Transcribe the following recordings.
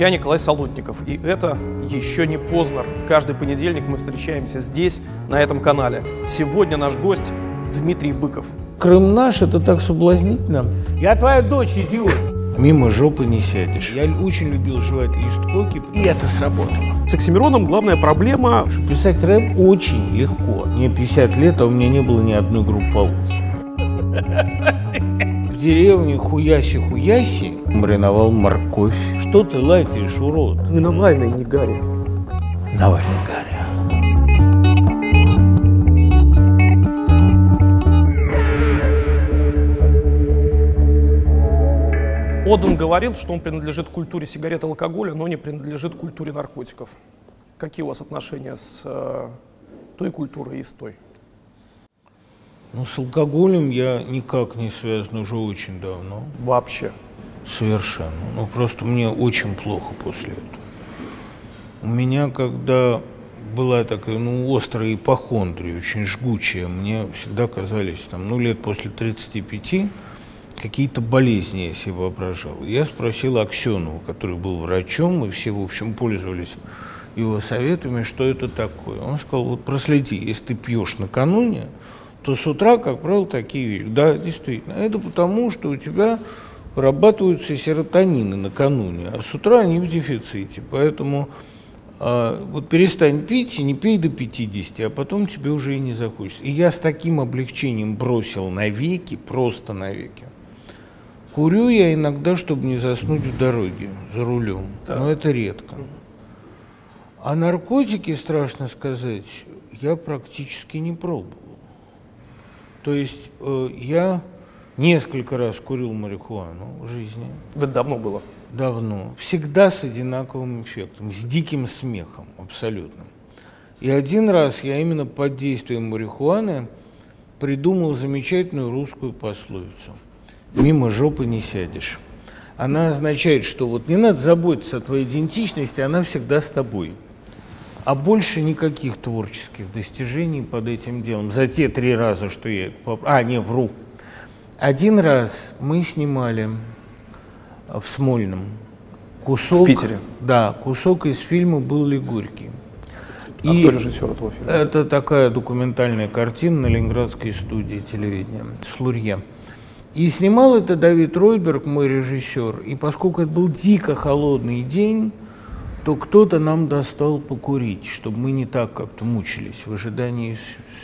Я Николай Солодников, и это еще не Познер. Каждый понедельник мы встречаемся здесь, на этом канале. Сегодня наш гость Дмитрий Быков. Крым наш, это так соблазнительно. Я твоя дочь, идиот. Мимо жопы не сядешь. Я очень любил жевать лист коки, и это сработало. С Оксимироном главная проблема... Писать рэп очень легко. Мне 50 лет, а у меня не было ни одной групповухи. В деревне Хуяси-Хуяси мариновал морковь. Что ты лайкаешь, урод? Не Навальный, не Гарри. Навальный Гарри. Оден говорил, что он принадлежит культуре сигарет и алкоголя, но не принадлежит культуре наркотиков. Какие у вас отношения с э, той культурой и с той? Ну, с алкоголем я никак не связан уже очень давно. Вообще. Совершенно. Ну, просто мне очень плохо после этого. У меня, когда была такая, ну, острая ипохондрия, очень жгучая, мне всегда казались, там, ну, лет после 35 какие-то болезни я себе воображал. Я спросил Аксенова, который был врачом, и все, в общем, пользовались его советами, что это такое. Он сказал, вот проследи, если ты пьешь накануне, то с утра, как правило, такие вещи. Да, действительно. Это потому, что у тебя вырабатываются серотонины накануне, а с утра они в дефиците. Поэтому а, вот перестань пить и не пей до 50, а потом тебе уже и не захочется. И я с таким облегчением бросил навеки, просто навеки. Курю я иногда, чтобы не заснуть в дороге за рулем, Так. но это редко. А наркотики, страшно сказать, я практически не пробовал. То есть э, я несколько раз курил марихуану в жизни, Это давно было. давно, всегда с одинаковым эффектом, с диким смехом абсолютно. И один раз я именно под действием марихуаны придумал замечательную русскую пословицу «Мимо жопы не сядешь». Она означает, что вот не надо заботиться о твоей идентичности, она всегда с тобой. А больше никаких творческих достижений под этим делом. За те три раза, что я... А, не, вру. Один раз мы снимали в Смольном кусок... В Питере? Да, кусок из фильма «Был ли Горький». А кто режиссер этого фильма? Это такая документальная картина на Ленинградской студии телевидения «Слурье». И снимал это Давид Ройберг, мой режиссер. И поскольку это был дико холодный день, то кто-то нам достал покурить, чтобы мы не так как-то мучились в ожидании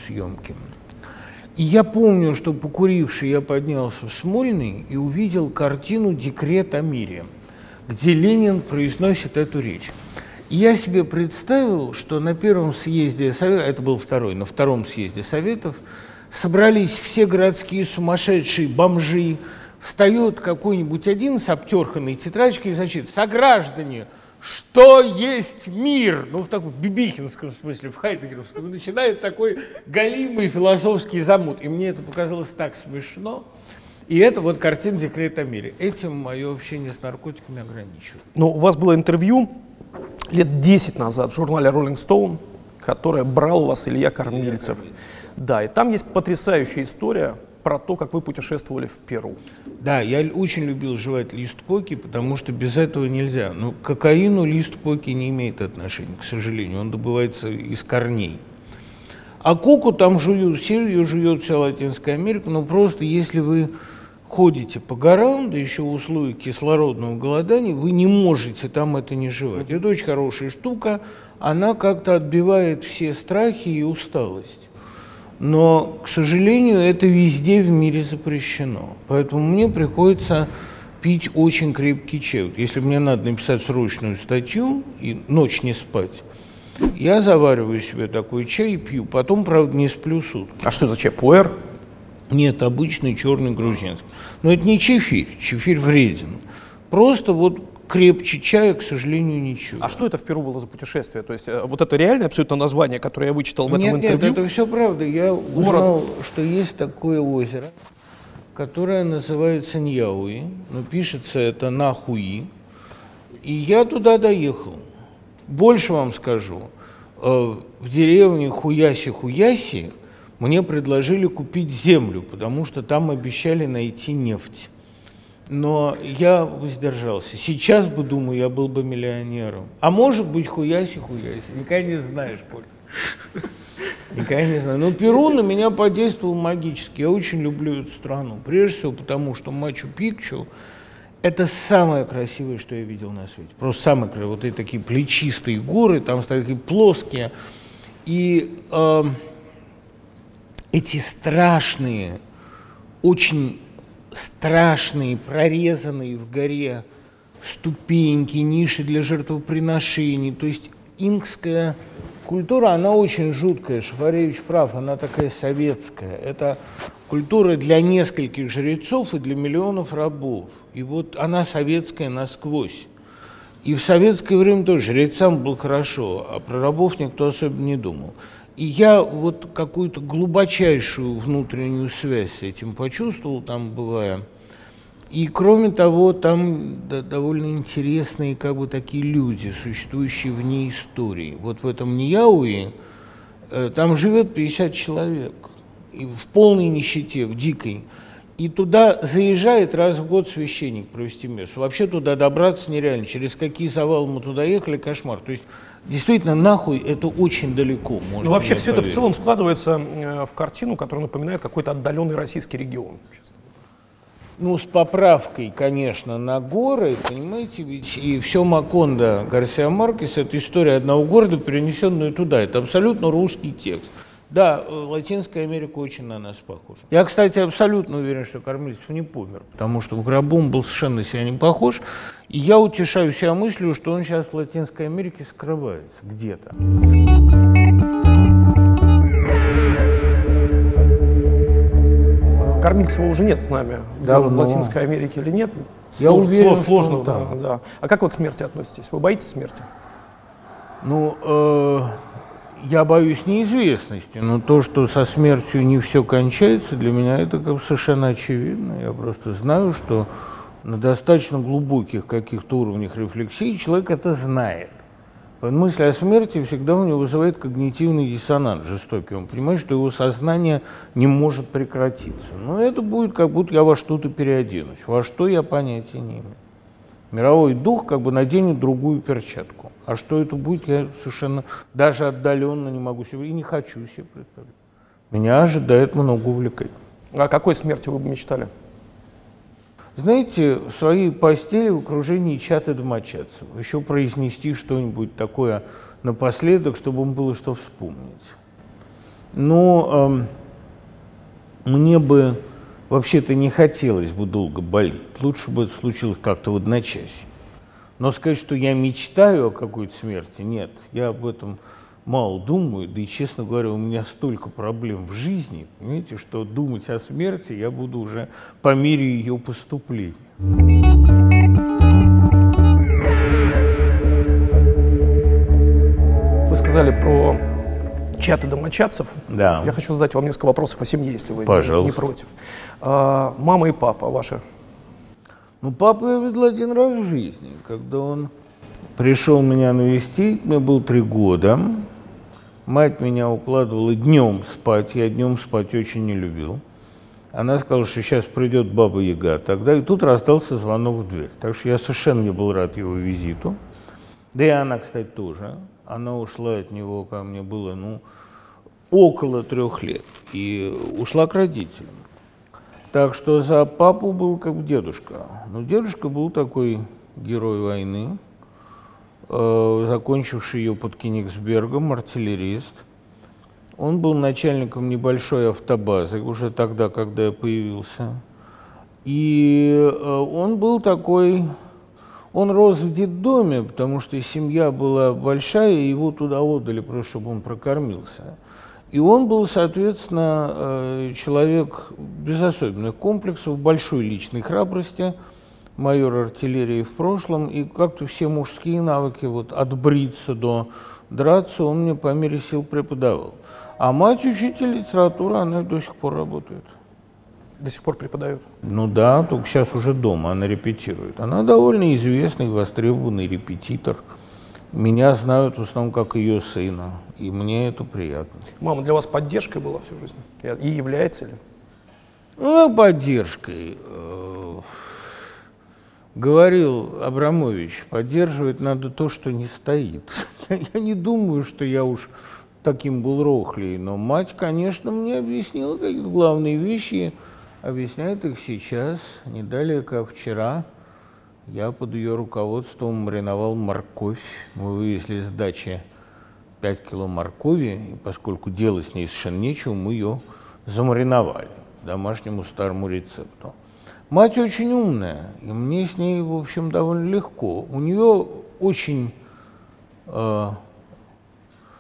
съемки. И я помню, что покуривший я поднялся в Смольный и увидел картину «Декрет о мире», где Ленин произносит эту речь. И я себе представил, что на первом съезде Советов, это был второй, на втором съезде Советов, собрались все городские сумасшедшие бомжи, встает какой-нибудь один с обтерханной тетрадочкой и зачитывает «Сограждане, что есть мир?» Ну, в таком бибихинском смысле, в хайдегеровском. И начинает такой галимый философский замут. И мне это показалось так смешно. И это вот картина «Декрет о мире». Этим мое общение с наркотиками ограничивается. Ну, у вас было интервью лет 10 назад в журнале Rolling Stone, которое брал у вас Илья Кормильцев. Да, и там есть потрясающая история про то, как вы путешествовали в Перу. Да, я очень любил жевать лист коки, потому что без этого нельзя. Но к кокаину лист коки не имеет отношения, к сожалению. Он добывается из корней. А коку там жуют, ее жует вся Латинская Америка, но просто если вы ходите по горам, да еще в условиях кислородного голодания, вы не можете там это не жевать. Это очень хорошая штука, она как-то отбивает все страхи и усталость. Но, к сожалению, это везде в мире запрещено. Поэтому мне приходится пить очень крепкий чай. Вот Если мне надо написать срочную статью и ночь не спать, я завариваю себе такой чай и пью. Потом, правда, не сплю сутки. А что за чай? Пуэр? Нет, обычный черный грузинский. Но это не чефирь, чефирь вреден. Просто вот крепче чая, к сожалению, ничего. А что это в Перу было за путешествие? То есть э, вот это реальное абсолютно название, которое я вычитал в этом нет, интервью? нет, это все правда. Я узнал, что есть такое озеро, которое называется Ньяуи, но пишется это Нахуи. И я туда доехал. Больше вам скажу. Э, В деревне Хуяси-Хуяси мне предложили купить землю, потому что там обещали найти нефть. Но я воздержался. Сейчас бы, думаю, я был бы миллионером. А может быть, хуяси-хуяси. Никогда не знаешь, Поль. Никогда не знаю. Но Перу на меня подействовал магически. Я очень люблю эту страну. Прежде всего потому, что Мачу-Пикчу – это самое красивое, что я видел на свете. Просто самое красивое. Вот эти такие плечистые горы, там такие плоские. И э, эти страшные, очень страшные, прорезанные в горе ступеньки, ниши для жертвоприношений. То есть инкская культура, она очень жуткая, Шафаревич прав, она такая советская. Это культура для нескольких жрецов и для миллионов рабов. И вот она советская насквозь. И в советское время тоже жрецам было хорошо, а про рабов никто особенно не думал. И я вот какую-то глубочайшую внутреннюю связь с этим почувствовал, там бывая. И кроме того, там да, довольно интересные как бы такие люди, существующие вне истории. Вот в этом Ньяуи э, там живет 50 человек и в полной нищете, в дикой. И туда заезжает раз в год священник провести мессу. Вообще туда добраться нереально. Через какие завалы мы туда ехали, кошмар. То есть действительно нахуй это очень далеко. Можно ну вообще все поверить. это в целом складывается э, в картину, которая напоминает какой-то отдаленный российский регион. Ну, с поправкой, конечно, на горы, понимаете, ведь и все Макондо Гарсия Маркес – это история одного города, перенесенную туда. Это абсолютно русский текст. Да, э, Латинская Америка очень на нас похожа. Я, кстати, абсолютно уверен, что Кормильцев не помер, потому что в гробу он был совершенно себя не похож. И я утешаю себя мыслью, что он сейчас в Латинской Америке скрывается где-то. Кормильцева уже нет с нами да, в Латинской Америке или нет? Я Слож, уверен, сложно, да, да. А как вы к смерти относитесь? Вы боитесь смерти? Ну, э, я боюсь неизвестности, но то, что со смертью не все кончается, для меня это как совершенно очевидно. Я просто знаю, что на достаточно глубоких каких-то уровнях рефлексии человек это знает. Мысль о смерти всегда у него вызывает когнитивный диссонанс жестокий. Он понимает, что его сознание не может прекратиться. Но это будет, как будто я во что-то переоденусь. Во что я понятия не имею. Мировой дух как бы наденет другую перчатку. А что это будет, я совершенно даже отдаленно не могу себе и не хочу себе представить. Меня ожидает много увлеканий. А какой смерти вы бы мечтали? Знаете, в своей постели в окружении чата домочадцев еще произнести что-нибудь такое напоследок, чтобы им было что вспомнить. Но э, мне бы вообще-то не хотелось бы долго болеть. Лучше бы это случилось как-то в одночасье. Но сказать, что я мечтаю о какой-то смерти, нет. Я об этом мало думаю, да и, честно говоря, у меня столько проблем в жизни, понимаете, что думать о смерти я буду уже по мере ее поступления. Вы сказали про чаты домочадцев. Да. Я хочу задать вам несколько вопросов о семье, если вы Пожалуйста. не против. А, мама и папа ваши ну, папу я видел один раз в жизни, когда он пришел меня навестить, мне было три года. Мать меня укладывала днем спать, я днем спать очень не любил. Она сказала, что сейчас придет баба Яга. Тогда и тут раздался звонок в дверь. Так что я совершенно не был рад его визиту. Да и она, кстати, тоже. Она ушла от него, ко мне было, ну, около трех лет. И ушла к родителям. Так что за папу был как дедушка. Но дедушка был такой герой войны, э, закончивший ее под Кенигсбергом, артиллерист. Он был начальником небольшой автобазы уже тогда, когда я появился. И э, он был такой... Он рос в детдоме, потому что семья была большая, и его туда отдали, просто чтобы он прокормился. И он был, соответственно, э, человек без особенных комплексов, большой личной храбрости, майор артиллерии в прошлом, и как-то все мужские навыки, вот от бриться до драться, он мне по мере сил преподавал. А мать учитель литературы, она до сих пор работает. До сих пор преподает? Ну да, только сейчас уже дома, она репетирует. Она довольно известный, востребованный репетитор – меня знают в основном как ее сына, и мне это приятно. Мама для вас поддержкой была всю жизнь? И является ли? Ну, поддержкой. Говорил Абрамович, поддерживать надо то, что не стоит. Я не думаю, что я уж таким был рохлей, но мать, конечно, мне объяснила какие-то главные вещи, объясняет их сейчас, не далее, как вчера. Я под ее руководством мариновал морковь. Мы вывезли с дачи 5 кило моркови, и поскольку делать с ней совершенно нечего, мы ее замариновали домашнему старому рецепту. Мать очень умная, и мне с ней, в общем, довольно легко. У нее очень э,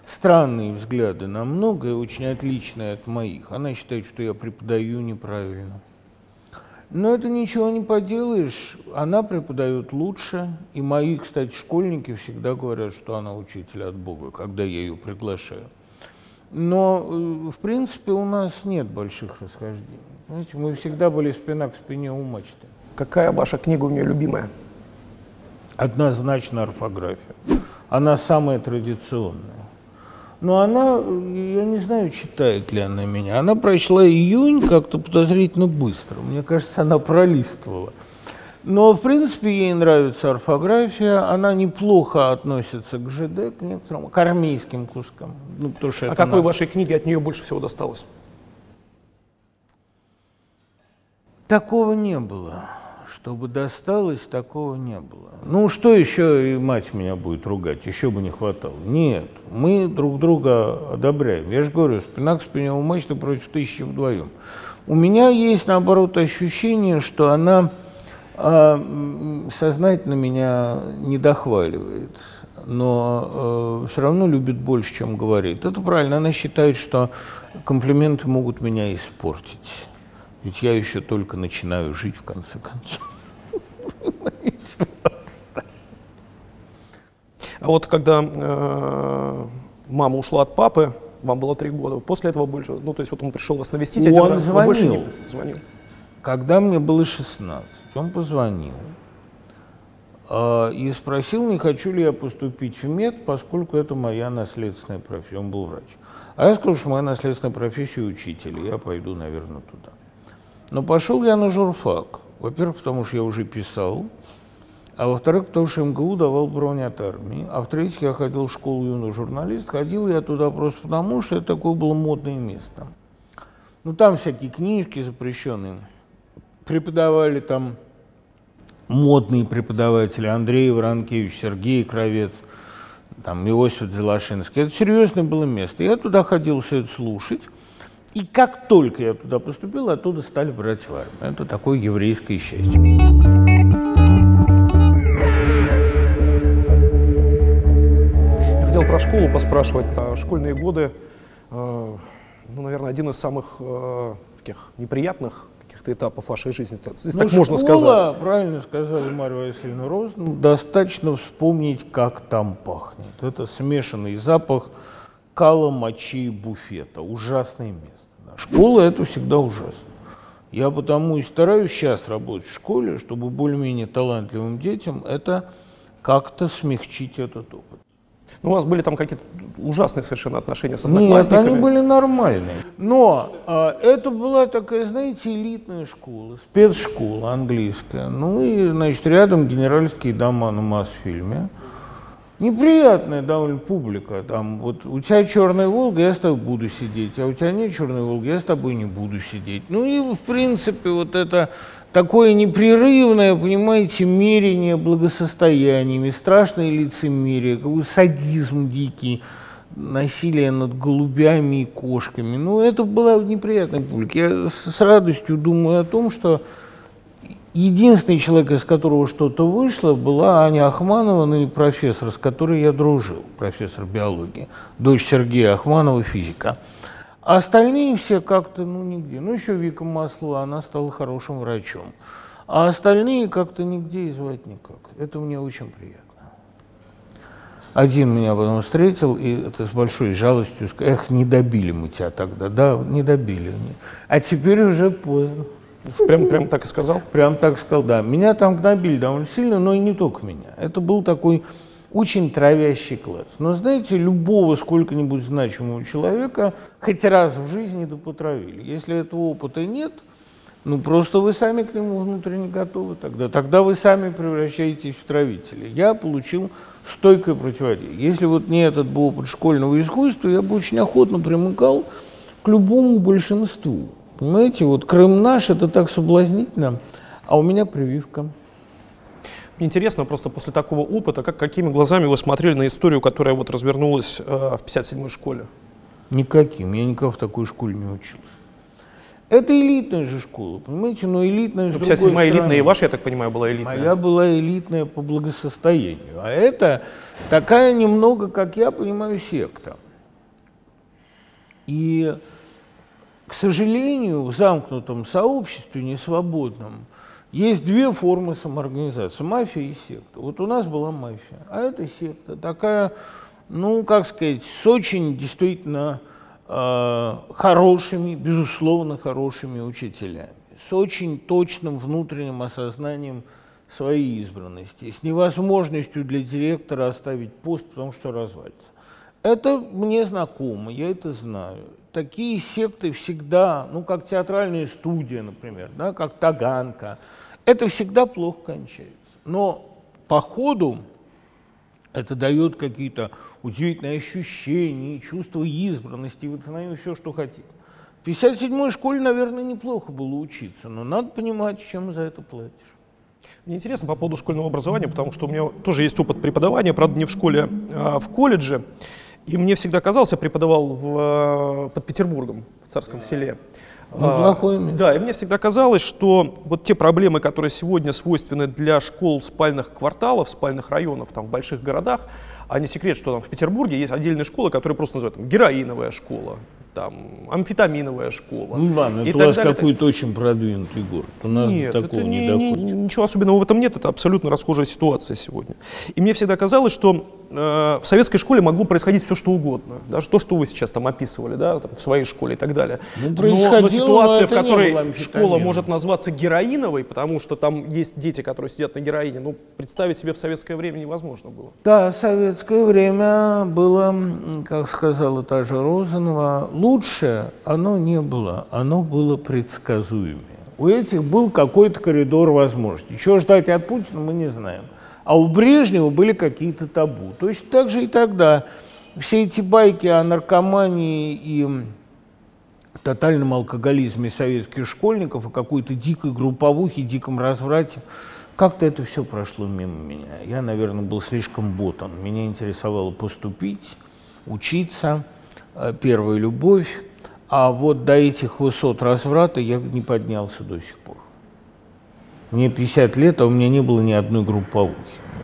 странные взгляды на многое, очень отличные от моих. Она считает, что я преподаю неправильно. Но это ничего не поделаешь, она преподает лучше, и мои, кстати, школьники всегда говорят, что она учитель от Бога, когда я ее приглашаю. Но, э, в принципе, у нас нет больших расхождений. Знаете, мы всегда были спина к спине у мачты. Какая ваша книга у нее любимая? Однозначно орфография. Она самая традиционная. Но она, я не знаю, читает ли она меня. Она прочла июнь как-то подозрительно быстро. Мне кажется, она пролистывала. Но, в принципе, ей нравится орфография, она неплохо относится к ЖД, к некоторым, к армейским кускам. Ну, потому что а какой надо. вашей книге от нее больше всего досталось? Такого не было. Чтобы досталось, такого не было. Ну, что еще и мать меня будет ругать, еще бы не хватало. Нет, мы друг друга одобряем. Я же говорю, спина к спине у мачты против тысячи вдвоем. У меня есть, наоборот, ощущение, что она а сознательно меня не дохваливает, но э, все равно любит больше, чем говорит. Это правильно. Она считает, что комплименты могут меня испортить. Ведь я еще только начинаю жить в конце концов. А вот когда э, мама ушла от папы, вам было три года, после этого больше, ну то есть вот он пришел вас навестить, он один раз, звонил. больше не звонил. Когда мне было 16, он позвонил э, и спросил, не хочу ли я поступить в мед, поскольку это моя наследственная профессия. Он был врач. А я сказал, что моя наследственная профессия учитель, я пойду, наверное, туда. Но пошел я на журфак. Во-первых, потому что я уже писал, а во-вторых, потому что МГУ давал бронь от армии, а в-третьих, я ходил в школу юный журналист, ходил я туда просто потому, что это такое было модное место. Ну, там всякие книжки запрещенные, преподавали там модные преподаватели Андрей Воронкевич, Сергей Кровец, там Иосиф Зелашинский. Это серьезное было место. Я туда ходил все это слушать. И как только я туда поступил, оттуда стали брать в армию. Это такое еврейское счастье. Я хотел про школу поспрашивать. Школьные годы, э, ну, наверное, один из самых э, таких неприятных каких-то этапов вашей жизни, если ну, так школа, можно сказать. правильно сказали Марья Васильевна Роз, ну, достаточно вспомнить, как там пахнет. Это смешанный запах кала, мочи и буфета. Ужасное место. Школа – это всегда ужасно. Я потому и стараюсь сейчас работать в школе, чтобы более-менее талантливым детям это как-то смягчить этот опыт. Ну, у вас были там какие-то ужасные совершенно отношения с одноклассниками? Нет, они были нормальные. Но а, это была такая, знаете, элитная школа, спецшкола английская. Ну и, значит, рядом генеральские дома на Мосфильме. Неприятная довольно публика. Там, вот у тебя черная Волга, я с тобой буду сидеть, а у тебя нет черной Волги, я с тобой не буду сидеть. Ну и, в принципе, вот это такое непрерывное, понимаете, мерение благосостояниями, страшное лицемерие, какой садизм дикий, насилие над голубями и кошками. Ну, это была неприятная публика. Я с радостью думаю о том, что единственный человек, из которого что-то вышло, была Аня Ахманова, ну и профессор, с которой я дружил, профессор биологии, дочь Сергея Ахманова, физика. А остальные все как-то, ну, нигде. Ну, еще Вика Маслова, она стала хорошим врачом. А остальные как-то нигде и звать никак. Это мне очень приятно. Один меня потом встретил, и это с большой жалостью сказал, эх, не добили мы тебя тогда. Да, не добили. А теперь уже поздно. Прям, прям так и сказал? Прям так сказал, да. Меня там гнобили довольно сильно, но и не только меня. Это был такой очень травящий класс. Но знаете, любого сколько-нибудь значимого человека хоть раз в жизни да потравили. Если этого опыта нет, Ну, просто вы сами к нему внутренне готовы тогда. Тогда вы сами превращаетесь в травителя. Я получил стойкое противодействие. Если вот не этот был опыт школьного искусства, я бы очень охотно примыкал к любому большинству. Понимаете, вот Крым наш, это так соблазнительно, а у меня прививка. Мне интересно просто после такого опыта, как, какими глазами вы смотрели на историю, которая вот развернулась э, в 57-й школе? Никаким. Я никого в такой школе не учился. Это элитная же школа, понимаете, но элитная ну, 57-я элитная и ваша, я так понимаю, была элитная. Моя была элитная по благосостоянию, а это такая немного, как я понимаю, секта. И, к сожалению, в замкнутом сообществе, несвободном, есть две формы самоорганизации – мафия и секта. Вот у нас была мафия, а это секта, такая, ну, как сказать, с очень действительно Э, хорошими, безусловно, хорошими учителями, с очень точным внутренним осознанием своей избранности, с невозможностью для директора оставить пост, потому что развалится. Это мне знакомо, я это знаю. Такие секты всегда, ну, как театральная студия, например, да, как Таганка, это всегда плохо кончается. Но по ходу это дает какие-то удивительные ощущения, чувство избранности, знаете, все, что хотите. В 57-й школе, наверное, неплохо было учиться, но надо понимать, чем за это платишь. Мне интересно по поводу школьного образования, потому что у меня тоже есть опыт преподавания, правда, не в школе, а в колледже. И мне всегда казалось, я преподавал в, под Петербургом, в Царском селе. Неплохое место. Да, и мне всегда казалось, что вот те проблемы, которые сегодня свойственны для школ спальных кварталов, спальных районов там, в больших городах, а не секрет, что там в Петербурге есть отдельные школы, которые просто называют там, героиновая школа, там, амфетаминовая школа. Ну ладно, это у вас какой-то очень продвинутый город. У нас нет, такого это не, не, не Ничего особенного в этом нет, это абсолютно расхожая ситуация сегодня. И мне всегда казалось, что э, в советской школе могло происходить все, что угодно. Даже то, что вы сейчас там описывали, да, там, в своей школе и так далее. Ну, но, но ситуация, но в которой школа может назваться героиновой, потому что там есть дети, которые сидят на героине, ну, представить себе в советское время невозможно было. Да, советское время было, как сказала та же Розанова, лучше оно не было, оно было предсказуемее. У этих был какой-то коридор возможностей. Чего ждать от Путина, мы не знаем. А у Брежнева были какие-то табу. Точно так же и тогда. Все эти байки о наркомании и тотальном алкоголизме советских школьников, о какой-то дикой групповухе, диком разврате, как-то это все прошло мимо меня. Я, наверное, был слишком ботан. Меня интересовало поступить, учиться, э, первая любовь. А вот до этих высот разврата я не поднялся до сих пор. Мне 50 лет, а у меня не было ни одной групповухи.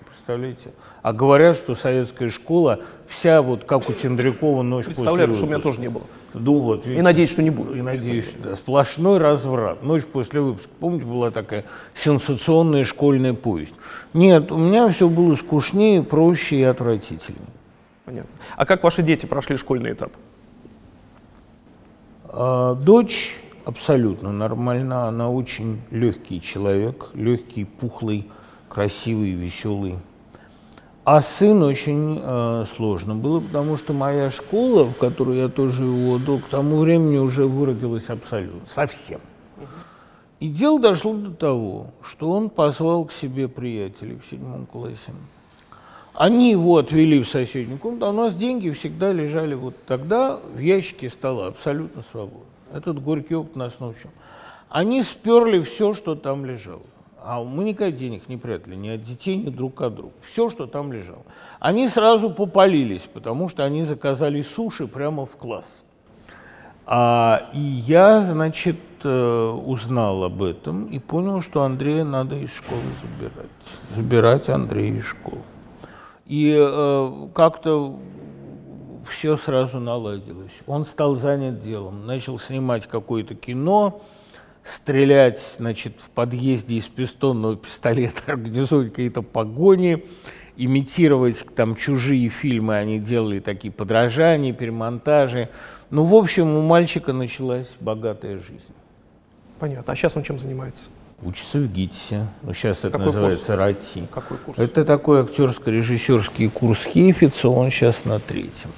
Представляете? А говорят, что советская школа вся вот как у Тендрякова ночь Представляю, после что у меня тоже не было. Ну, вот, и надеюсь, что не будет. И надеюсь, да. Сплошной разврат. Ночь после выпуска. Помните, была такая сенсационная школьная повесть? Нет, у меня все было скучнее, проще и отвратительнее. Понятно. А как ваши дети прошли школьный этап? А, дочь абсолютно нормально, она очень легкий человек, легкий, пухлый, красивый, веселый. А сын очень э, сложно было, потому что моя школа, в которую я тоже его отдал, к тому времени уже выродилась абсолютно, совсем. И дело дошло до того, что он позвал к себе приятелей в седьмом классе. Они его отвели в соседнюю комнату, а у нас деньги всегда лежали вот тогда в ящике стола, абсолютно свободно. Этот горький опыт нас научил. Они сперли все, что там лежало. А мы никогда денег не прятали ни от детей, ни друг от друга. Все, что там лежало. Они сразу попалились, потому что они заказали суши прямо в класс. А, и я, значит, э, узнал об этом и понял, что Андрея надо из школы забирать. Забирать Андрея из школы. И э, как-то все сразу наладилось. Он стал занят делом, начал снимать какое-то кино, стрелять значит, в подъезде из пистонного пистолета, организовывать какие-то погони, имитировать там чужие фильмы, они делали такие подражания, перемонтажи. Ну, в общем, у мальчика началась богатая жизнь. Понятно. А сейчас он чем занимается? Учится в ГИТИСе. Ну, сейчас это Какой называется курс? РАТИ. Какой курс? Это такой актерско-режиссерский курс Хейфица, он сейчас на третьем.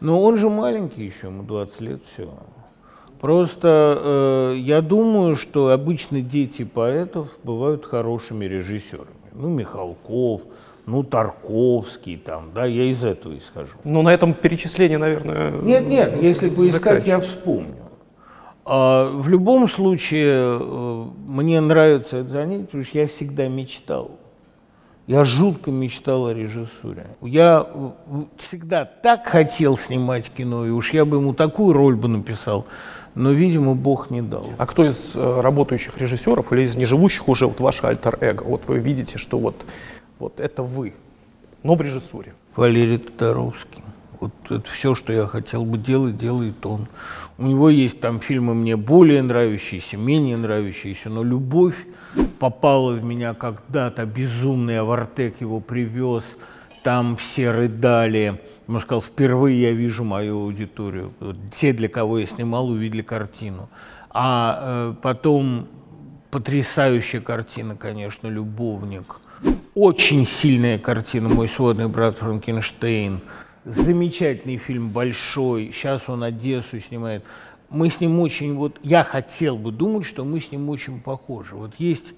Но он же маленький еще, ему 20 лет всего. Просто э, я думаю, что обычно дети поэтов бывают хорошими режиссерами. Ну, Михалков, ну, Тарковский там, да, я из этого исхожу. Ну, на этом перечисление, наверное, Нет, нет, если поискать, я вспомню. А, в любом случае, э, мне нравится это занятие, потому что я всегда мечтал. Я жутко мечтал о режиссуре. Я э, всегда так хотел снимать кино, и уж я бы ему такую роль бы написал, но, видимо, Бог не дал. А кто из э, работающих режиссеров или из неживущих уже вот ваше альтер-эго? Вот вы видите, что вот, вот это вы, но в режиссуре. Валерий Тодоровский. Вот это все, что я хотел бы делать, делает он. У него есть там фильмы мне более нравящиеся, менее нравящиеся, но любовь попала в меня когда-то, безумный Авартек его привез, там все рыдали. Он сказал, впервые я вижу мою аудиторию. Те, для кого я снимал, увидели картину. А э, потом потрясающая картина, конечно, «Любовник». Очень сильная картина «Мой сводный брат Франкенштейн» замечательный фильм, большой. Сейчас он Одессу снимает. Мы с ним очень, вот я хотел бы думать, что мы с ним очень похожи. Вот есть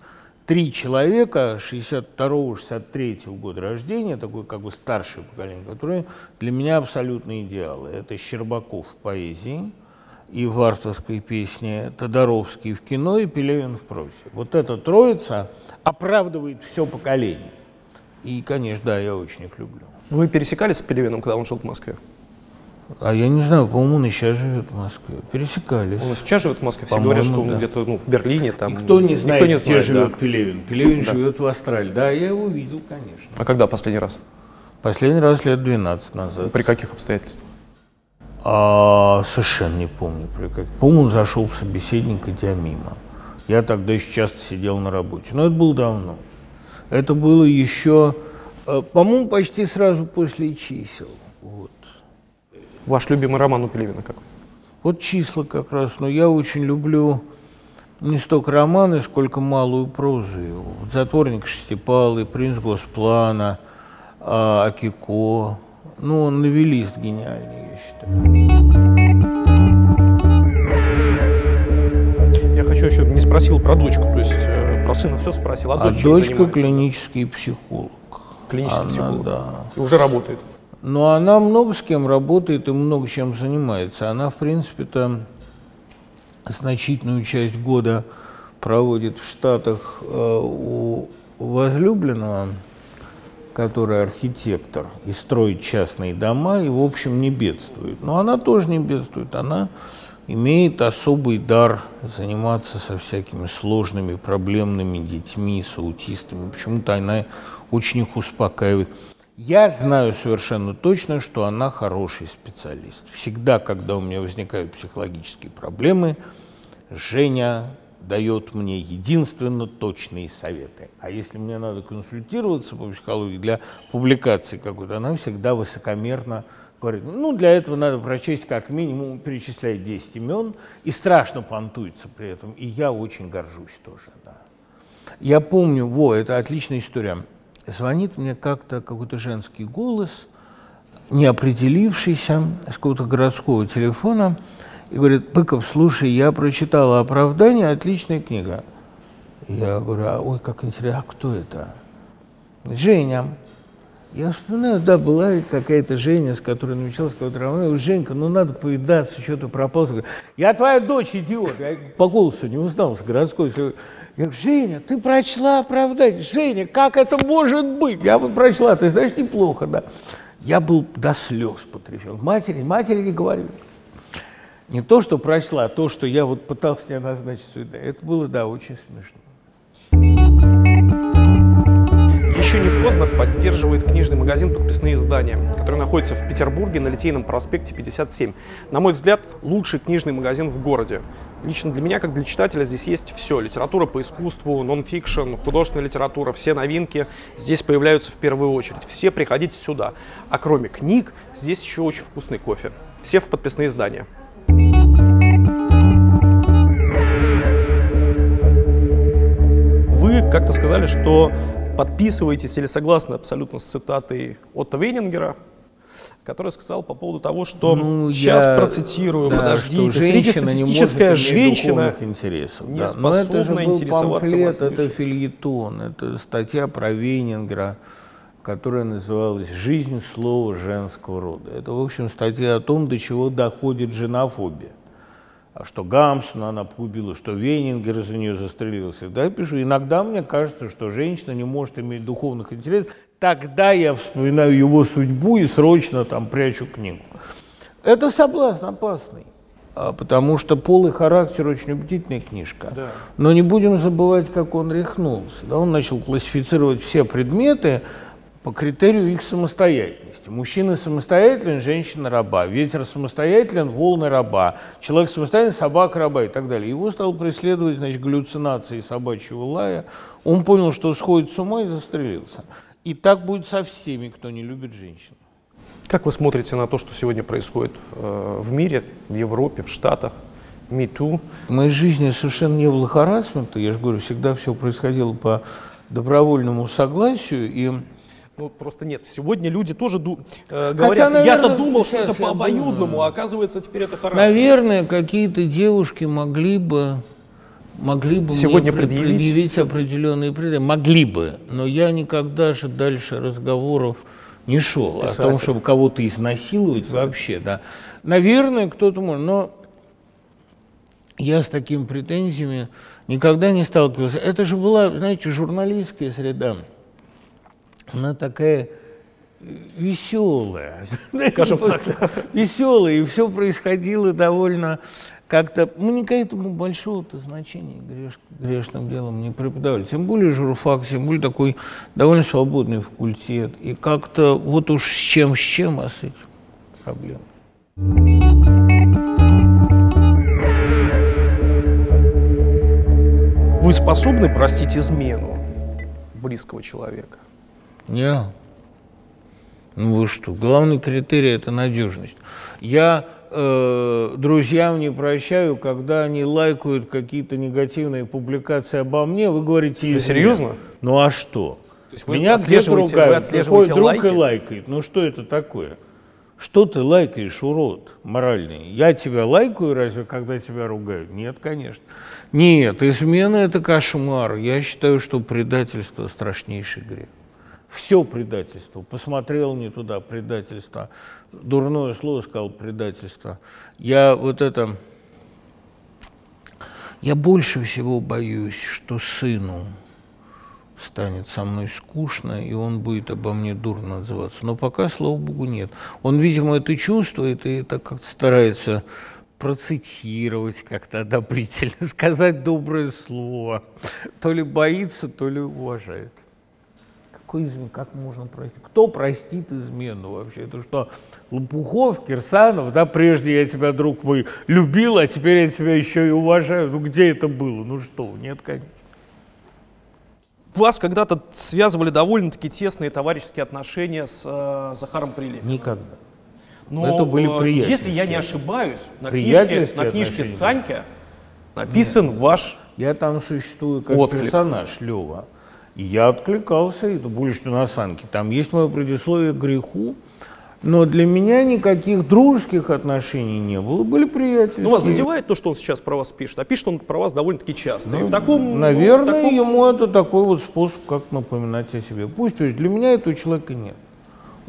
три человека 62-63 года рождения, такой как бы старшее поколение, которые для меня абсолютно идеалы. Это Щербаков в поэзии и в артовской песне, Тодоровский в кино и Пелевин в прозе. Вот эта троица оправдывает все поколение. И, конечно, да, я очень их люблю. Вы пересекались с Пелевиным, когда он жил в Москве? А я не знаю, по-моему, он и сейчас живет в Москве. Пересекались. Он сейчас живет в Москве. Все говорят, что он да. где-то ну, в Берлине. Там, Никто не знает, никто не где знает, живет да. Пелевин. Пелевин Да. живет в Австралии. Да, я его видел, конечно. А когда последний раз? Последний раз лет 12 назад. При каких обстоятельствах? А, совершенно не помню. При как. По-моему, он зашел в собеседник, идя мимо. Я тогда еще часто сидел на работе. Но это было давно. Это было еще, э, по-моему, почти сразу после чисел. Вот. Ваш любимый роман у Пелевина какой? Вот числа как раз, но я очень люблю не столько романы, сколько малую прозу его. Вот «Затворник шестипалый», «Принц Госплана», а, «Акико». Ну, он новелист гениальный, я считаю. Я хочу еще, не спросил про дочку, то есть э, про сына все спросил, а, А дочка занимается? клинический психолог. Клинический Она, психолог. да. И уже работает. Но она много с кем работает и много чем занимается. Она, в принципе-то, значительную часть года проводит в Штатах э, у возлюбленного, который архитектор, и строит частные дома, и, в общем, не бедствует. Но она тоже не бедствует. Она имеет особый дар заниматься со всякими сложными, проблемными детьми, с аутистами. Почему-то она очень их успокаивает. Я знаю совершенно точно, что она хороший специалист. Всегда, когда у меня возникают психологические проблемы, Женя дает мне единственно точные советы. А если мне надо консультироваться по психологии для публикации какой-то, она всегда высокомерно говорит, ну, для этого надо прочесть как минимум, перечисляет 10 имен, и страшно понтуется при этом. И я очень горжусь тоже, да. Я помню, во, это отличная история. Звонит мне как-то какой-то женский голос, не определившийся, с какого-то городского телефона, и говорит, Быков, слушай, я прочитала «Оправдание», отличная книга. Я говорю, а, ой, как интересно, а кто это? Женя. Я вспоминаю, да, была какая-то Женя, с которой намечалась какой-то роман. Женька, ну надо повидаться, что-то пропал. Я твоя дочь, идиот. Я по голосу не узнал с городской. Я говорю, Женя, ты прочла оправдание. Женя, как это может быть? Я бы прочла, ты знаешь, неплохо, да. Я был до слез потрясен. Матери, матери не говорю. Не то, что прочла, а то, что я вот пытался тебя назначить сюда. Это было, да, очень смешно. Еще не поздно поддерживает книжный магазин «Подписные издания», который находится в Петербурге на Литейном проспекте 57. На мой взгляд, лучший книжный магазин в городе. Лично для меня, как для читателя, здесь есть все. Литература по искусству, нон-фикшн, художественная литература, все новинки здесь появляются в первую очередь. Все приходите сюда. А кроме книг, здесь еще очень вкусный кофе. Все в подписные издания. Вы как-то сказали, что подписываетесь или согласны абсолютно с цитатой Отто Вейнингера, который сказал по поводу того, что Ну, сейчас я- процитирую, да, подождите, что женщина не среднестатистическая женщина интересов. не да. Но это же способна был интересоваться памфлет, это фильетон, это статья про Вейнингера, которая называлась «Жизнь слова женского рода». Это, в общем, статья о том, до чего доходит женофобия. А что Гамсуна она погубила, что Вейнингер за нее застрелился. Да, я пишу, иногда мне кажется, что женщина не может иметь духовных интересов, тогда я вспоминаю его судьбу и срочно там прячу книгу. Это соблазн опасный, а, потому что «Пол и характер» очень убедительная книжка. Но не будем забывать, как он рехнулся. Да, он начал классифицировать все предметы по критерию их самостоятельности. Мужчина самостоятелен, женщина раба. Ветер самостоятелен, волны раба. Человек самостоятелен, собака раба и так далее. Его стал преследовать значит, галлюцинации собачьего лая. Он понял, что сходит с ума и застрелился. И так будет со всеми, кто не любит женщин. Как вы смотрите на то, что сегодня происходит э, в мире, в Европе, в Штатах? МИТУ. В моей жизни совершенно не было харасмента. Я же говорю, всегда все происходило по добровольному согласию. И Ну, просто нет. Сегодня люди тоже ду- э, говорят, я-то думал, что это по обоюдному, думаю. а оказывается теперь это харасмент. Наверное, какие-то девушки могли бы могли бы Сегодня мне пре- предъявить? предъявить определенные претензии. Могли бы, но я никогда же дальше разговоров не шел о том, Писатель. чтобы кого-то изнасиловать вообще, да. Наверное, кто-то может, но я с такими претензиями никогда не сталкивался. Это же была, знаете, журналистская среда. Она такая веселая. Скажем так, Веселая, и все происходило довольно как-то... Мы ни к этому большого-то значения греш- грешным делом не преподавали. Тем более журфак, тем более такой довольно свободный факультет. И как-то вот уж с чем, с чем, а с этим проблем. Вы способны простить измену близкого человека? Не. Ну вы что? Главный критерий это надежность. Я э, друзьям не прощаю, когда они лайкают какие-то негативные публикации обо мне. Вы говорите, измена. серьезно? Ну а что? есть вы Меня вы ругают, приходит друг лайки? и лайкает. Ну что это такое? Что ты лайкаешь, урод моральный? Я тебя лайкаю разве, когда тебя ругают? Нет, конечно. Нет, измена – это кошмар. Я считаю, что предательство – страшнейший грех. Все предательство. Посмотрел не туда, предательство. Дурное слово сказал, предательство. Я вот это... Я больше всего боюсь, что сыну станет со мной скучно, и он будет обо мне дурно отзываться. Но пока, слава богу, нет. Он, видимо, это чувствует и так как-то старается процитировать как-то одобрительно, сказать доброе слово. То ли боится, то ли уважает. Какой измен? Как можно простить? Кто простит измену вообще? Это что, Лопухов, Кирсанов, да, прежде я тебя, друг мой, любил, а теперь я тебя еще и уважаю. Ну где это было? Ну что, нет, конечно. Вас когда-то связывали довольно-таки тесные товарищеские отношения с э, Захаром Прилепиным. Никогда. Но, Это были э, приятельские Если я не ошибаюсь, на книжке, на книжке. Санька написан ваш... Я там существую как Отклик. персонаж Лева. И я откликался, это что на санке. Там есть мое предисловие к греху, но для меня никаких дружеских отношений не было. Были приятели. Ну, вас задевает то, что он сейчас про вас пишет? А пишет он про вас довольно-таки часто. и в таком... ну, в Наверное, таком- ему это такой вот способ, как напоминать о себе. Пусть, то есть для меня этого человека нет.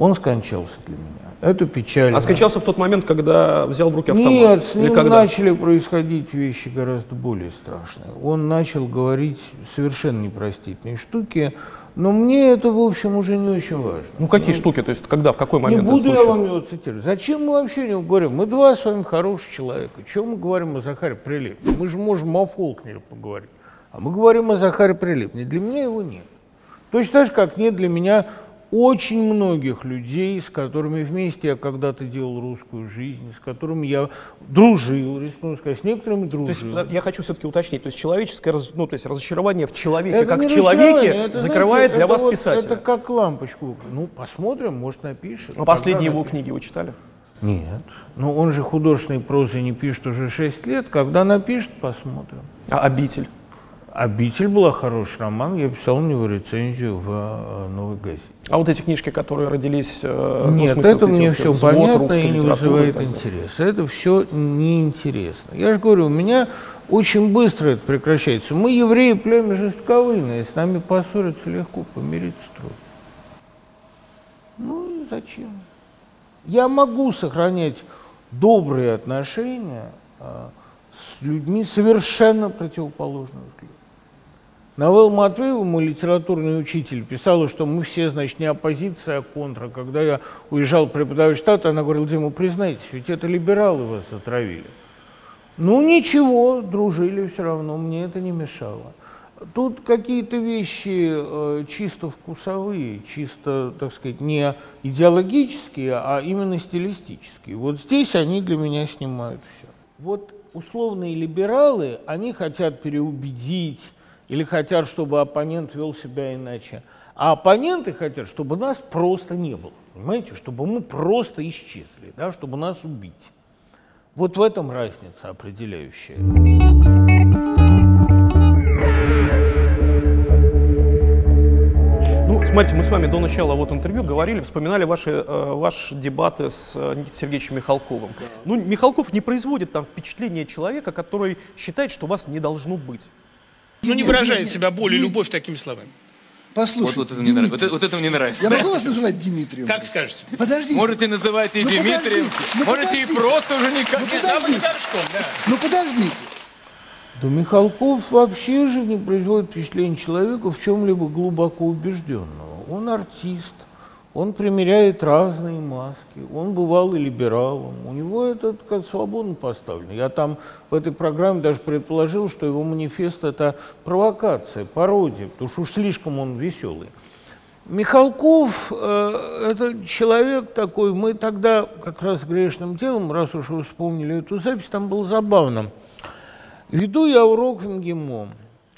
Он скончался для меня. Это печально. А скончался в тот момент, когда взял в руки автомат? Нет, с Или ним когда? начали происходить вещи гораздо более страшные. Он начал говорить совершенно непростительные штуки, но мне это, в общем, уже не очень важно. Ну, какие штуки? То есть, когда, в какой Не момент это буду я вам его цитировать. Зачем мы вообще не говорим? Мы два с вами хороших человека. Чего мы говорим о Захаре Прилепне? Мы же можем о Фолкнере поговорить. А мы говорим о Захаре Прилепне. Для меня его нет. Точно так же, как нет для меня очень многих людей, с которыми вместе я когда-то делал русскую жизнь, с которыми я дружил, рискну сказать, с некоторыми То есть, дружил. я хочу все-таки уточнить, то есть человеческое, ну, то есть разочарование в человеке, Это как в человеке, это, закрывает знаете, для вас вот- писателя. Это как лампочку. Ну, посмотрим, может, напишет. А последние Когда его книги вы читали? Нет. Ну, он же художественной прозы не пишет уже 6 лет. Когда напишет, посмотрим. А «Обитель»? «Обитель» была хороший роман, я писал на него рецензию в э, «Новой газете». А вот эти книжки, которые родились... э, ну, Нет, смысле, это вот мне все понятно и не и вызывает далее. интереса. Это все неинтересно. Я же говорю, у меня очень быстро это прекращается. Мы, евреи, племя жестковыйное, с нами поссориться легко, помириться трудно. Ну и зачем? Я могу сохранять добрые отношения а, с людьми совершенно противоположных взглядов. Навел Матвеева, мой литературный учитель, писала, что мы все, значит, не оппозиция, а контра. Когда я уезжал преподавать в Штаты, она говорила, Дима, признайтесь, ведь это либералы вас отравили. Ну ничего, дружили все равно, мне это не мешало. Тут какие-то вещи э, чисто вкусовые, чисто, так сказать, не идеологические, а именно стилистические. Вот здесь они для меня снимают все. Вот условные либералы, они хотят переубедить или хотят, чтобы оппонент вел себя иначе. А оппоненты хотят, чтобы нас просто не было. Понимаете, чтобы мы просто исчезли, да, чтобы нас убить. Вот в этом разница определяющая. Ну, смотрите, мы с вами до начала вот интервью говорили, вспоминали ваши, э, ваши дебаты с э, Никитой Сергеевичем Михалковым. Ну, Михалков не производит там впечатление человека, который считает, что вас не должно быть. Ну, не выражает себя боль и любовь такими словами. Послушай, Вот, вот, это мне Вот, это- вот это мне нравится. я могу вас называть Дмитрием? Как скажете. Подождите. Можете называть и Ну, Дмитрием, ну, можете и подождите. просто уже никак. Ну, подождите. горшком, да. Ну подождите. Да Михалков вообще же не производит впечатление человека в чем-либо глубоко убежденного. Он артист, он примеряет разные маски, он бывал и либералом, у него это как свободно поставлено. Я там в этой программе даже предположил, что его манифест – это провокация, пародия, потому что уж слишком он веселый. Михалков э, это человек такой, мы тогда как раз грешным делом, раз уж вы вспомнили эту запись, там было забавно. Веду я урок в МГИМО.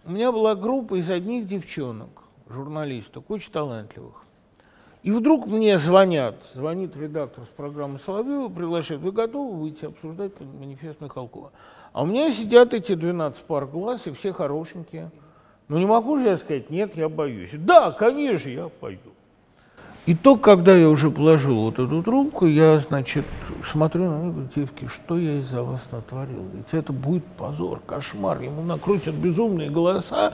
У меня была группа из одних девчонок, журналисток, очень талантливых. И вдруг мне звонят, звонит редактор с программы Соловьева, приглашает, вы готовы выйти обсуждать манифест Михалкова? А у меня сидят эти 12 пар глаз, и все хорошенькие. Ну не могу же я сказать, нет, я боюсь. Да, конечно, я пойду. И только когда я уже положил вот эту трубку, я, значит, смотрю на них, говорю, девки, что я из-за вас натворил? Ведь это будет позор, кошмар, ему накрутят безумные голоса.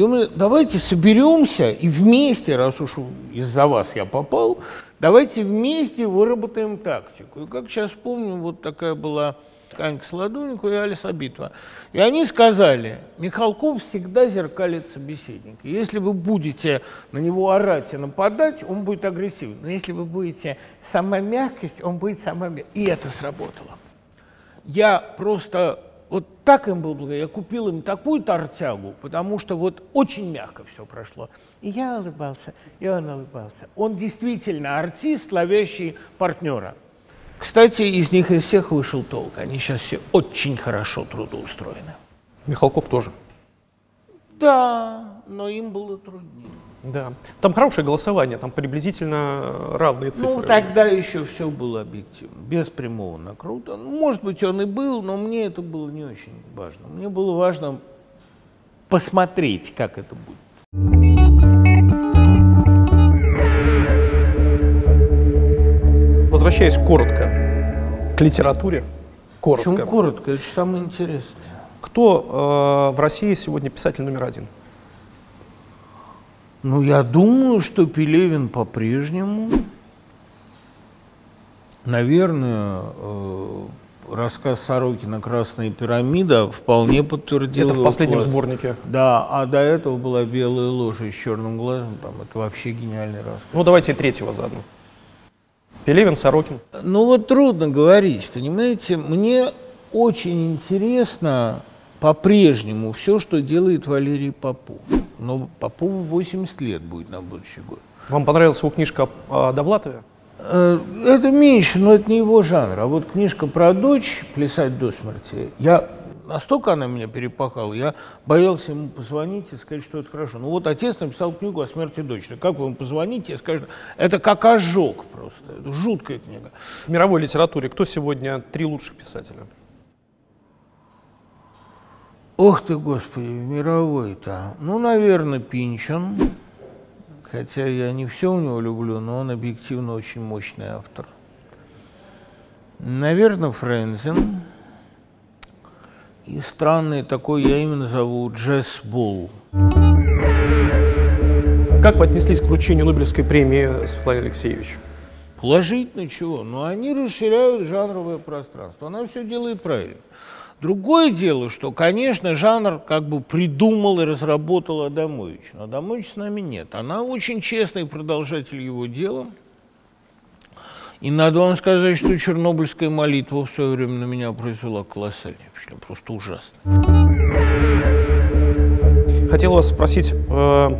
И говорит, давайте соберемся и вместе, раз уж из-за вас я попал, давайте вместе выработаем тактику. И как сейчас помню, вот такая была Анька Солодовникова и Алиса Битва. И они сказали, Михалков всегда зеркалит собеседника. Если вы будете на него орать и нападать, он будет агрессивен. Но если вы будете сама мягкость, он будет сама мягкость. И это сработало. Я просто вот так им был благодарен. Я купил им такую тортягу, потому что вот очень мягко все прошло. И я улыбался, и он улыбался. Он действительно артист, ловящий партнера. Кстати, из них из всех вышел толк. Они сейчас все очень хорошо трудоустроены. Михалков тоже. Да, но им было труднее. Да. Там хорошее голосование, там приблизительно э, равные цифры. Ну, тогда еще все было объективно, без прямого накрута. Ну, может быть, он и был, но мне это было не очень важно. Мне было важно посмотреть, как это будет. Возвращаясь коротко к литературе, коротко. Почему коротко? Это же самое интересное. Кто э, в России сегодня писатель номер один? Ну, я думаю, что Пелевин по-прежнему. Наверное, э, рассказ Сорокина «Красная пирамида» вполне подтвердил Это в последнем вклад. сборнике. Да, а до этого была «Белая ложа» с черным глазом. Там это вообще гениальный рассказ. Ну, давайте третьего заодно. Пелевин, Сорокин. Ну вот трудно говорить, понимаете, мне очень интересно по-прежнему все, что делает Валерий Попов. Но Попову 80 лет будет на будущий год. Вам понравилась его книжка о Довлатове? Э, Это меньше, но это не его жанр. А вот книжка про дочь «Плясать до смерти», я настолько она меня перепахала, я боялся ему позвонить и сказать, что это хорошо. Ну вот отец написал книгу о смерти дочери. Как вы ему позвоните и скажете, это как ожог просто, это жуткая книга. В мировой литературе кто сегодня три лучших писателя? Ох ты, Господи, мировой-то. Ну, наверное, Пинчон. Хотя я не все у него люблю, но он объективно очень мощный автор. Наверное, Френзен. И странный такой, я именно зову Джесс Булл. Как вы отнеслись к вручению Нобелевской премии, Светлана Алексеевич? Положительно чего? Но они расширяют жанровое пространство. Она все делает правильно. Другое дело, что, конечно, жанр как бы придумал и разработал Адамович. Но Адамович с нами нет. Она очень честный продолжатель его дела. И надо вам сказать, что чернобыльская молитва в свое время на меня произвела колоссальное впечатление, просто ужасно. Хотел вас спросить э,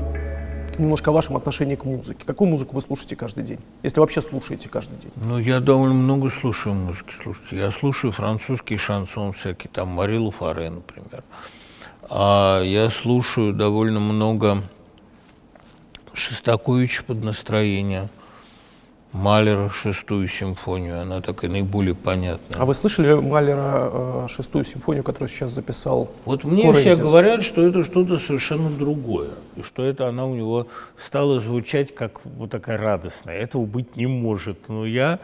немножко о вашем отношении к музыке. Какую музыку вы слушаете каждый день? Если вообще слушаете каждый день. Ну, я довольно много слушаю музыки. Слушайте, я слушаю французский шансон всякий, там Марилу Фаре, например. А я слушаю довольно много Шостаковича под настроение. Малера шестую симфонию, она такая наиболее понятная. А вы слышали Малера э, шестую симфонию, которую сейчас записал? Вот мне Корензис? все говорят, что это что-то совершенно другое, и что это она у него стала звучать как вот такая радостная. Этого быть не может, но я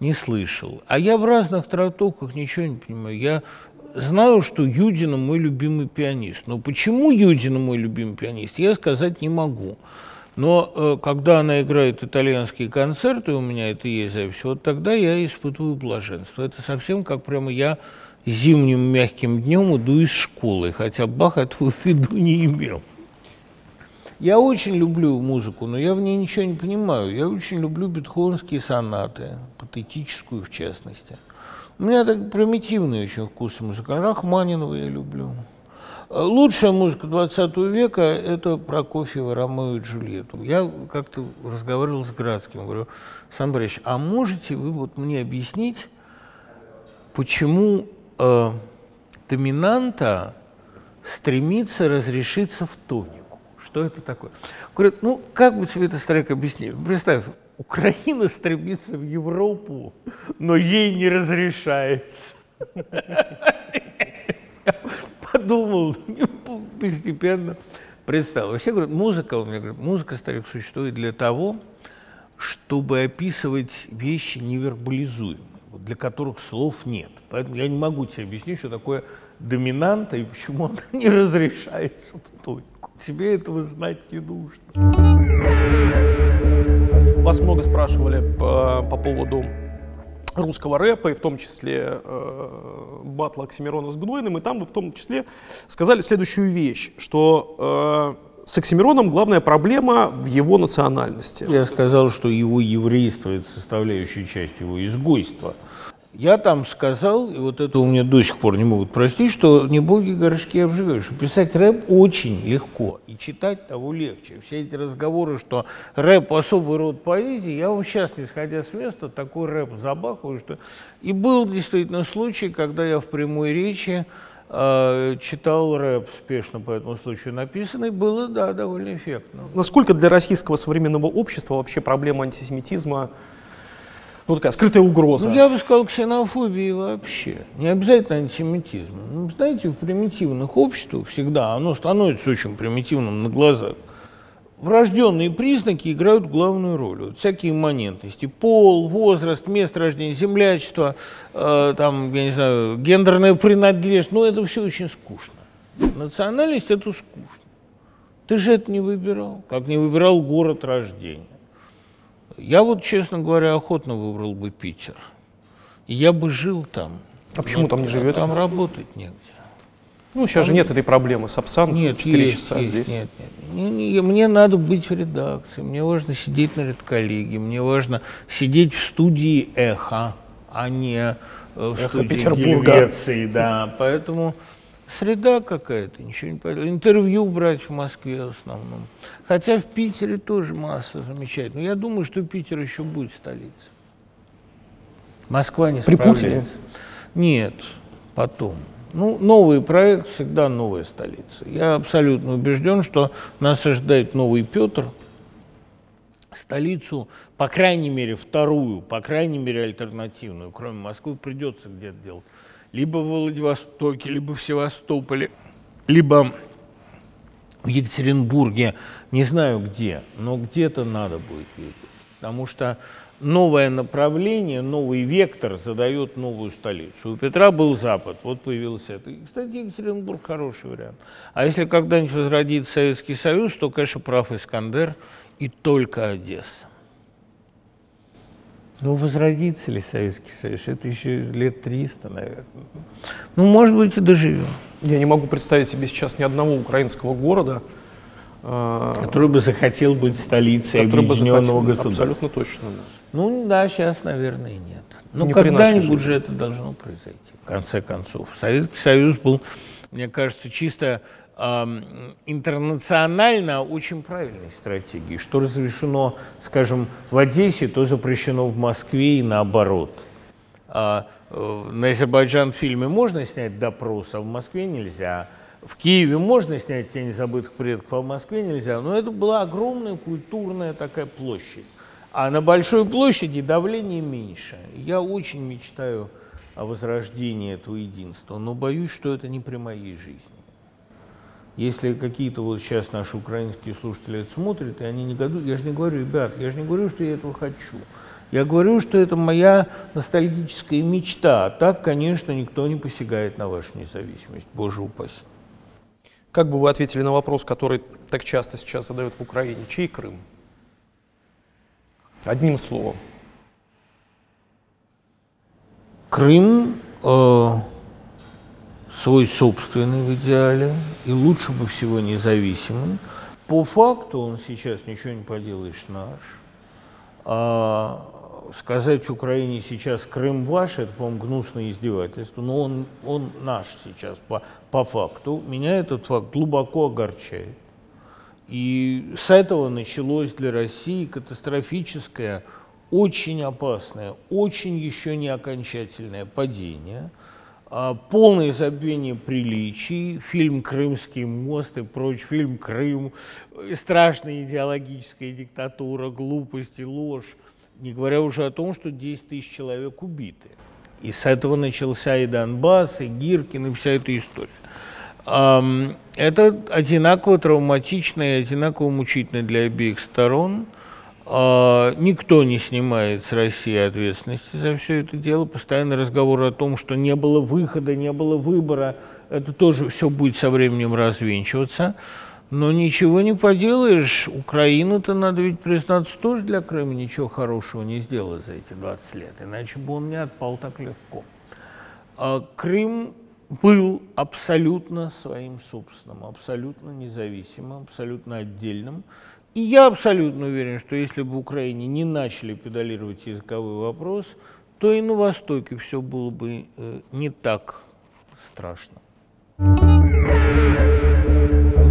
не слышал. А я в разных трактовках ничего не понимаю. Я знаю, что Юдина мой любимый пианист, но почему Юдина мой любимый пианист, я сказать не могу. Но э, когда она играет итальянские концерты, у меня это есть запись, вот тогда я испытываю блаженство. Это совсем как прямо я зимним мягким днем иду из школы, хотя Бах этого в виду не имел. Я очень люблю музыку, но я в ней ничего не понимаю. Я очень люблю бетховенские сонаты, патетическую в частности. У меня так примитивный очень вкус музыка. Рахманинова я люблю. Лучшая музыка 20 века – это Прокофьева «Ромео и Джульетту». Я как-то разговаривал с Градским, говорю, Сан Борисович, а можете вы вот мне объяснить, почему э, доминанта стремится разрешиться в тонику? Что это такое? Говорят, ну как бы тебе это, старик, объяснить? Представь, Украина стремится в Европу, но ей не разрешается подумал, постепенно представил. Вообще, говорят, музыка, он мне говорит, музыка, старик, существует для того, чтобы описывать вещи невербализуемые, для которых слов нет. Поэтому я не могу тебе объяснить, что такое доминанта и почему она не разрешается в тонику. Тебе этого знать не нужно. Вас много спрашивали по, по поводу русского рэпа, и в том числе э, батла Оксимирона с Гнойным, и там вы в том числе сказали следующую вещь, что э, с Оксимироном главная проблема в его национальности. Я сказал, что его еврейство – это составляющая часть его изгойства – я там сказал, и вот это у меня до сих пор не могут простить, что не боги горшки обживешь. Писать рэп очень легко, и читать того легче. Все эти разговоры, что рэп особый род поэзии, я вам сейчас, не сходя с места, такой рэп забахиваю, что... И был действительно случай, когда я в прямой речи э, читал рэп спешно по этому случаю написанный, было, да, довольно эффектно. Насколько для российского современного общества вообще проблема антисемитизма ну, такая скрытая угроза. Ну, я бы сказал, ксенофобии вообще. Не обязательно антисемитизм. Ну, знаете, в примитивных обществах всегда оно становится очень примитивным на глазах. Врожденные признаки играют главную роль. Вот всякие имманентности. Пол, возраст, место рождения, землячество, э, там, я не знаю, гендерная принадлежность. Ну, это все очень скучно. Национальность – это скучно. Ты же это не выбирал, как не выбирал город рождения. Я вот, честно говоря, охотно выбрал бы Питер. Я бы жил там. А почему там не живете? Там работать негде. Ну, сейчас же нет этой проблемы. Сапсан, Нет, 4 есть, часа есть, здесь. Нет, нет. Не- не- мне надо быть в редакции, мне важно сидеть на редколлегии, мне важно сидеть в студии «Эхо», а не э, в «Эхо студии Петербурга». Гельвеции, да. Поэтому среда какая-то, ничего не понятно. Интервью брать в Москве в основном. Хотя в Питере тоже масса замечательных. Я думаю, что Питер еще будет столицей. Москва не При. Путине? Нет, потом. Ну, новый проект всегда новая столица. Я абсолютно убежден, что нас ожидает новый Петр. Столицу, по крайней мере, вторую, по крайней мере, альтернативную, кроме Москвы, придется где-то делать. Либо в Владивостоке, либо в Севастополе. либо в Екатеринбурге, не знаю где, но где-то надо будет ездить. Потому что новое направление, новый вектор задает новую столицу. У Петра был Запад, вот появился это. И, кстати, Екатеринбург хороший вариант. А если когда-нибудь возродится Советский Союз, то, конечно, прав Искандер и только Одесса. Ну, возродится ли Советский Союз? Это еще лет 300, наверное. Ну, может быть, и доживем. Я не могу представить себе сейчас ни одного украинского города, э, Который бы захотел быть столицей объединенного захотел- государства. Абсолютно точно. да. Ну да, сейчас, наверное, нет. Но нашей когда-нибудь же это должно произойти, в конце концов. Советский Союз был, мне кажется, чисто интернационально очень правильной стратегией. Что разрешено, скажем, в Одессе, то запрещено в Москве и наоборот. А, э, на Азербайджан фильме можно снять допрос, а в Москве нельзя. В Киеве можно снять «Тень забытых предков», а в Москве нельзя. Но это была огромная культурная такая площадь. А на Большой площади давление меньше. Я очень мечтаю о возрождении этого единства, но боюсь, что это не при моей жизни. Если какие-то вот сейчас наши украинские слушатели это смотрят, и они негодуют, я же не говорю, ребят, я же не говорю, что я этого хочу. Я говорю, что это моя ностальгическая мечта. А так, конечно, никто не посягает на вашу независимость. Боже упаси. Как бы вы ответили на вопрос, который так часто сейчас задают в Украине? Чей Крым? Одним словом. Крым э, свой собственный в идеале, и лучше бы всего независимый. По факту он сейчас ничего не поделаешь наш. А сказать Украине сейчас Крым ваш, это, по-моему, гнусное издевательство, но он, он наш сейчас по, по факту. Меня этот факт глубоко огорчает. И с этого началось для России катастрофическое, очень опасное, очень еще не окончательное падение, полное забвение приличий, фильм «Крымский мост» и прочь, фильм «Крым», и страшная идеологическая диктатура, глупость и ложь, не говоря уже о том, что 10 тысяч человек убиты. И с этого начался и Донбасс, и Гиркин, и вся эта история. Это одинаково травматично и одинаково мучительно для обеих сторон. А, Никто не снимает с России ответственности за все это дело. Постоянный разговор о том, что не было выхода, не было выбора, это тоже все будет со временем развенчиваться. Но ничего не поделаешь. Украина-то, надо ведь признаться, тоже для Крыма ничего хорошего не сделала за эти 20 лет. Иначе бы он не отпал так легко. А Крым был абсолютно своим собственным, абсолютно независимым, абсолютно отдельным. И я абсолютно уверен, что если бы Украине не начали педалировать языковой вопрос, то и на Востоке все было бы э, не так страшно. Вот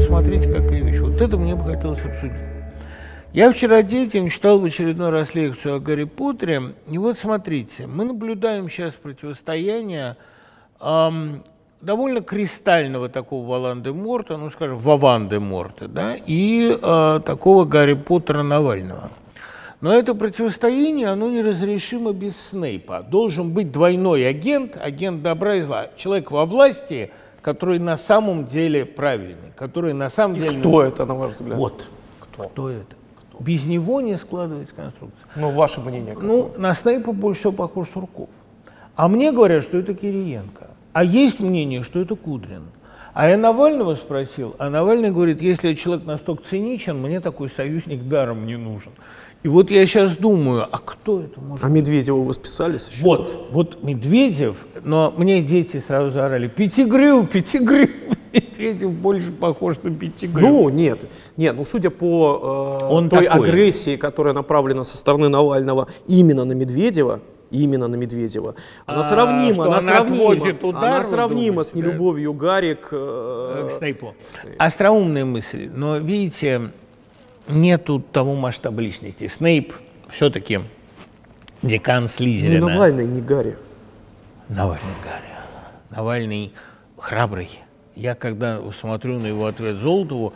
смотрите, какая вещь. Вот это мне бы хотелось обсудить. Я вчера детям читал в очередной раз лекцию о Гарри Поттере. И вот смотрите, мы наблюдаем сейчас противостояние ам, довольно кристального такого Волан-де-Морта, ну, скажем, Вован-де-Морта, да, и а, такого Гарри Поттера Навального. Но это противостояние, оно неразрешимо без Снейпа. Должен быть двойной агент, агент добра и зла. Человек во власти, который на самом деле правильный, который на самом деле... Кто это, на ваш взгляд? Вот. Кто? это? Без него не складывается конструкция. Ну, ваше мнение. какое? Ну, на Снейпа больше всего похож Сурков. А мне говорят, что это Кириенко. А есть мнение, что это Кудрин. А я Навального спросил, а Навальный говорит, если человек настолько циничен, мне такой союзник даром не нужен. И вот я сейчас думаю, а кто это может А Медведева вы списались еще? вот, вот Медведев, но мне дети сразу заорали, Пятигрю, Пятигрю. Медведев больше похож на Пятигрю. Ну, нет. Нет, ну, судя по э, Он той такой. агрессии, которая направлена со стороны Навального именно на Медведева, именно на Медведева, она А, сравнима, она она сравнима, удар, она сравнима с думаете, да? нелюбовью Гарри к... э, к Снейпу. Остроумная мысль, но видите, нету того масштаба личности. Снейп все-таки декан ну, Слизерина. Навальный, не Гарри. Навальный Гарри. Навальный храбрый. Я когда смотрю на его ответ Золотову,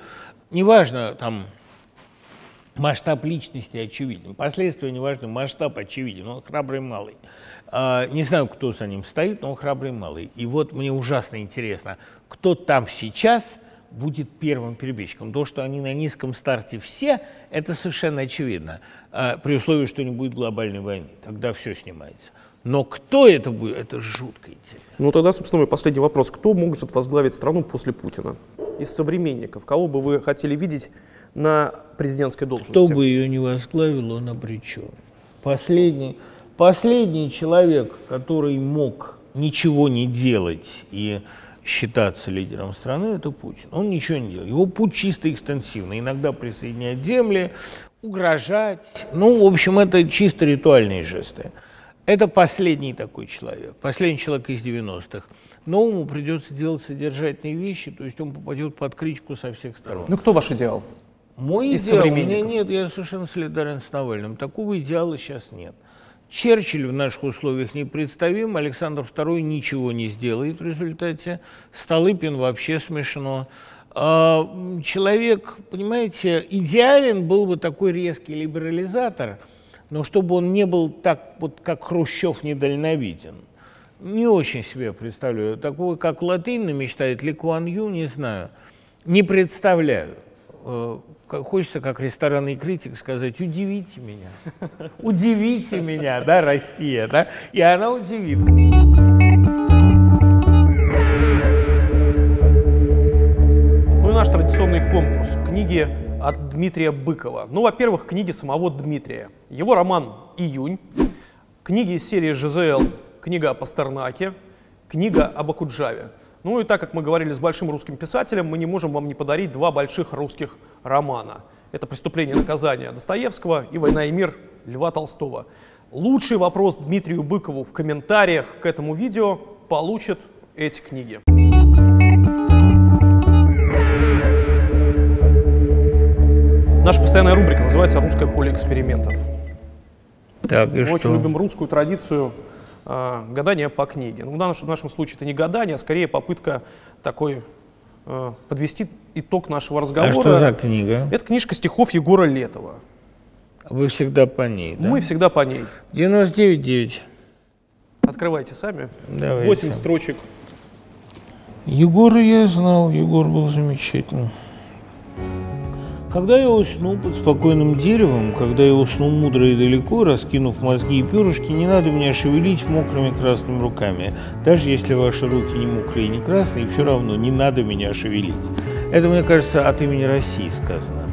неважно, там, масштаб личности очевиден. Последствия не важны, масштаб очевиден. Он храбрый малый. А, не знаю, кто за ним стоит, но он храбрый малый. И вот мне ужасно интересно, кто там сейчас будет первым перебежчиком. То, что они на низком старте все, это совершенно очевидно. А, при условии, что не будет глобальной войны. Тогда все снимается. Но кто это будет, это жутко интересно. Ну тогда, собственно, мой последний вопрос. Кто может возглавить страну после Путина? Из современников. Кого бы вы хотели видеть на президентской должности? Кто бы ее не возглавил, он обречен. Последний, последний человек, который мог ничего не делать и считаться лидером страны, это Путин. Он ничего не делает. Его путь чисто экстенсивный. Иногда присоединять земли, угрожать. Ну, в общем, это чисто ритуальные жесты. Это последний такой человек, последний человек из 90-х. Новому придется делать содержательные вещи, то есть он попадет под критику со всех сторон. Ну кто ваш идеал? Мой из идеал, у меня нет, я совершенно солидарен с Навальным. Такого идеала сейчас нет. Черчилль в наших условиях непредставим, Александр II ничего не сделает в результате, Столыпин вообще смешно. А, Человек, понимаете, идеален был бы такой резкий либерализатор, но чтобы он не был так, вот как Хрущев, недальновиден. Не очень себе представляю. Такого, как латынно мечтает Ли Куан Ю, не знаю. Не представляю. Хочется, как ресторанный критик, сказать, удивите меня. Удивите меня, да, Россия, да? И она удивит. Ну и наш традиционный конкурс. Книги от Дмитрия Быкова. Ну, во-первых, книги самого Дмитрия. Его роман «Июнь», книги из серии «ЖЗЛ», книга о Пастернаке, книга об Акуджаве. Ну и так как мы говорили с большим русским писателем, мы не можем вам не подарить два больших русских романа. Это «Преступление и наказание» Достоевского и «Война и мир» Льва Толстого. Лучший вопрос Дмитрию Быкову в комментариях к этому видео получит эти книги. Наша постоянная рубрика называется «Русское поле экспериментов». Так, и Мы что? очень любим русскую традицию а, гадания по книге. Ну, в, нашем, в нашем случае это не гадание, а скорее попытка такой а, подвести итог нашего А разговора. что за книга? Это книжка стихов Егора Летова. Вы всегда по ней, да? Мы всегда по ней. 99,9. Открывайте сами. Давайте. 8 строчек. Егора я знал, Егор был замечательным. Когда я уснул под спокойным деревом, когда я уснул мудро и далеко, раскинув мозги и перышки, не надо меня шевелить мокрыми красными руками. Даже если ваши руки не мокрые и не красные, все равно не надо меня шевелить. Это, мне кажется, от имени России сказано.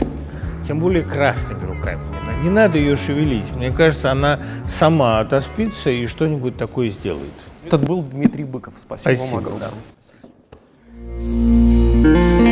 Тем более красными руками. Не надо- ее шевелить. Мне кажется, она сама отоспится и что-нибудь такое сделает. Этот был Дмитрий Быков. Спасибо, Спасибо, вам огромное. да.